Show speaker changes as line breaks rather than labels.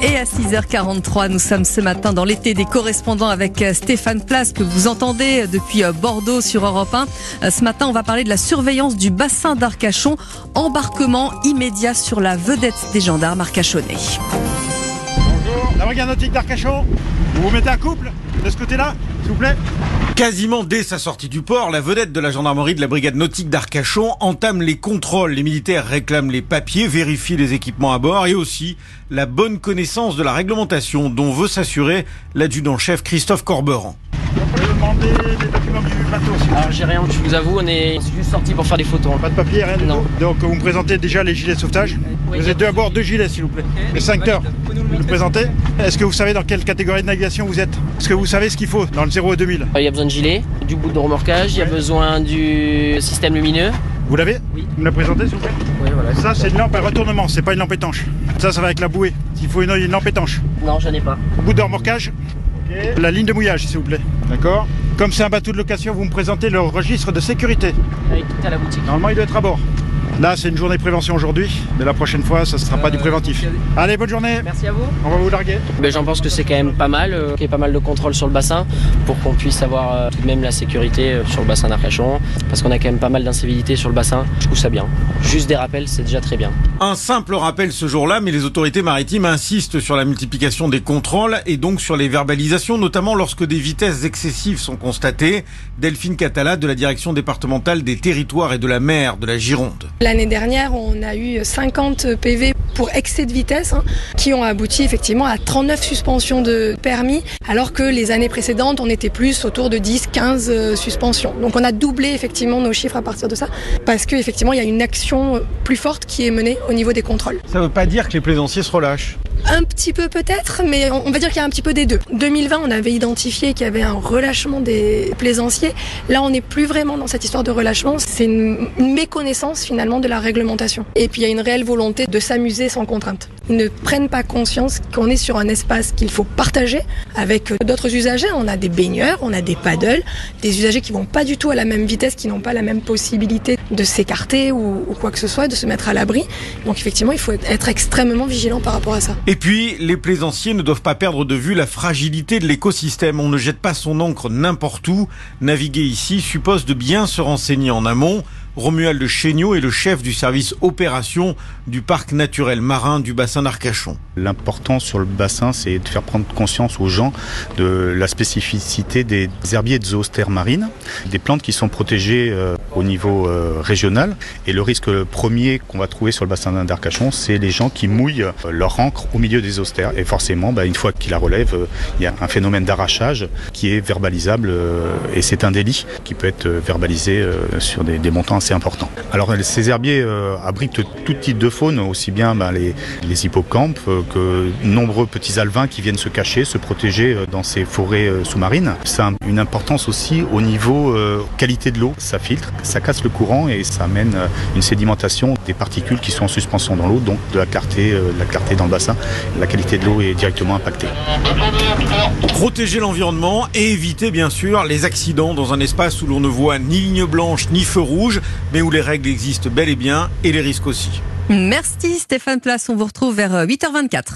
Et à 6h43, nous sommes ce matin dans l'été des correspondants avec euh, Stéphane Place que vous entendez depuis euh, Bordeaux sur Europe 1. Euh, Ce matin, on va parler de la surveillance du bassin d'Arcachon. Embarquement immédiat sur la vedette des gendarmes arcachonnais.
Bonjour, la brigade nautique d'Arcachon. Vous vous mettez un couple de ce côté-là, s'il vous plaît?
Quasiment dès sa sortie du port, la vedette de la gendarmerie de la brigade nautique d'Arcachon entame les contrôles. Les militaires réclament les papiers, vérifient les équipements à bord et aussi la bonne connaissance de la réglementation dont veut s'assurer l'adjudant-chef Christophe Corberan.
On peut demander des documents du bateau, s'il vous plaît.
Alors j'ai rien, je vous avoue, on est juste sorti pour faire des photos.
Pas de papier, rien du
Non.
tout. Donc vous me présentez déjà les gilets de sauvetage.
Oui.
Vous êtes deux à bord, deux gilets, s'il vous plaît. Les cinq heures. Vous nous présentez. Est-ce que vous savez dans quelle catégorie de navigation vous êtes Est-ce que vous savez ce qu'il faut dans le 0 et 2000
Il y a besoin de gilet, du bout de remorquage, il y a besoin du système lumineux.
Vous l'avez
Oui.
Vous me la présentez, s'il vous plaît
Oui, voilà.
Ça, c'est une lampe à retournement, c'est pas une lampe étanche. Ça, ça va avec la bouée. Il faut une, une lampe étanche.
Non, j'en ai pas.
Bout de remorquage. La ligne de mouillage, s'il vous plaît. D'accord Comme c'est un bateau de location, vous me présentez le registre de sécurité.
Avec tout à la boutique.
Normalement, il doit être à bord. Là, c'est une journée de prévention aujourd'hui, mais la prochaine fois, ça ne sera pas du préventif. Allez, bonne journée.
Merci à vous.
On va vous larguer.
Ben, J'en pense que c'est quand même pas mal, euh, qu'il y ait pas mal de contrôle sur le bassin pour qu'on puisse avoir euh, tout de même la sécurité euh, sur le bassin d'Arcachon. Parce qu'on a quand même pas mal d'incivilités sur le bassin. Je trouve ça bien. Juste des rappels, c'est déjà très bien.
Un simple rappel ce jour-là, mais les autorités maritimes insistent sur la multiplication des contrôles et donc sur les verbalisations, notamment lorsque des vitesses excessives sont constatées. Delphine Catala de la direction départementale des territoires et de la mer de la Gironde.
L'année dernière, on a eu 50 PV pour excès de vitesse hein, qui ont abouti effectivement à 39 suspensions de permis, alors que les années précédentes, on était plus autour de 10, 15 euh, suspensions. Donc on a doublé effectivement nos chiffres à partir de ça, parce qu'effectivement, il y a une action plus forte qui est menée au niveau des contrôles.
Ça veut pas dire que les plaisanciers se relâchent.
Un petit peu peut-être, mais on va dire qu'il y a un petit peu des deux. 2020, on avait identifié qu'il y avait un relâchement des plaisanciers. Là, on n'est plus vraiment dans cette histoire de relâchement. C'est une, une méconnaissance finalement de la réglementation. Et puis, il y a une réelle volonté de s'amuser sans contrainte. Ne prennent pas conscience qu'on est sur un espace qu'il faut partager avec d'autres usagers. On a des baigneurs, on a des paddles, des usagers qui vont pas du tout à la même vitesse, qui n'ont pas la même possibilité de s'écarter ou, ou quoi que ce soit, de se mettre à l'abri. Donc, effectivement, il faut être extrêmement vigilant par rapport à ça.
Et puis, les plaisanciers ne doivent pas perdre de vue la fragilité de l'écosystème. On ne jette pas son encre n'importe où. Naviguer ici suppose de bien se renseigner en amont. Romuald Chéniaud est le chef du service opération du parc naturel marin du bassin d'Arcachon.
L'important sur le bassin, c'est de faire prendre conscience aux gens de la spécificité des herbiers de zoostère marine, des plantes qui sont protégées euh, au niveau euh, régional. Et le risque premier qu'on va trouver sur le bassin d'Arcachon, c'est les gens qui mouillent euh, leur encre au milieu des zoostères. Et forcément, bah, une fois qu'ils la relèvent, il y a un phénomène d'arrachage qui est verbalisable et c'est un délit qui peut être verbalisé sur des, montants importants. Alors ces herbiers euh, abritent tout type de faune, aussi bien bah, les, les hippocampes euh, que nombreux petits alevins qui viennent se cacher, se protéger euh, dans ces forêts euh, sous-marines. Ça a une importance aussi au niveau euh, qualité de l'eau. Ça filtre, ça casse le courant et ça amène euh, une sédimentation des particules qui sont en suspension dans l'eau, donc de la clarté, euh, de la clarté dans le bassin. La qualité de l'eau est directement impactée.
Protéger l'environnement et éviter bien sûr les accidents dans un espace où l'on ne voit ni ligne blanche ni feu rouge, mais où les règles existent bel et bien et les risques aussi.
Merci Stéphane Place, on vous retrouve vers euh, 8h24.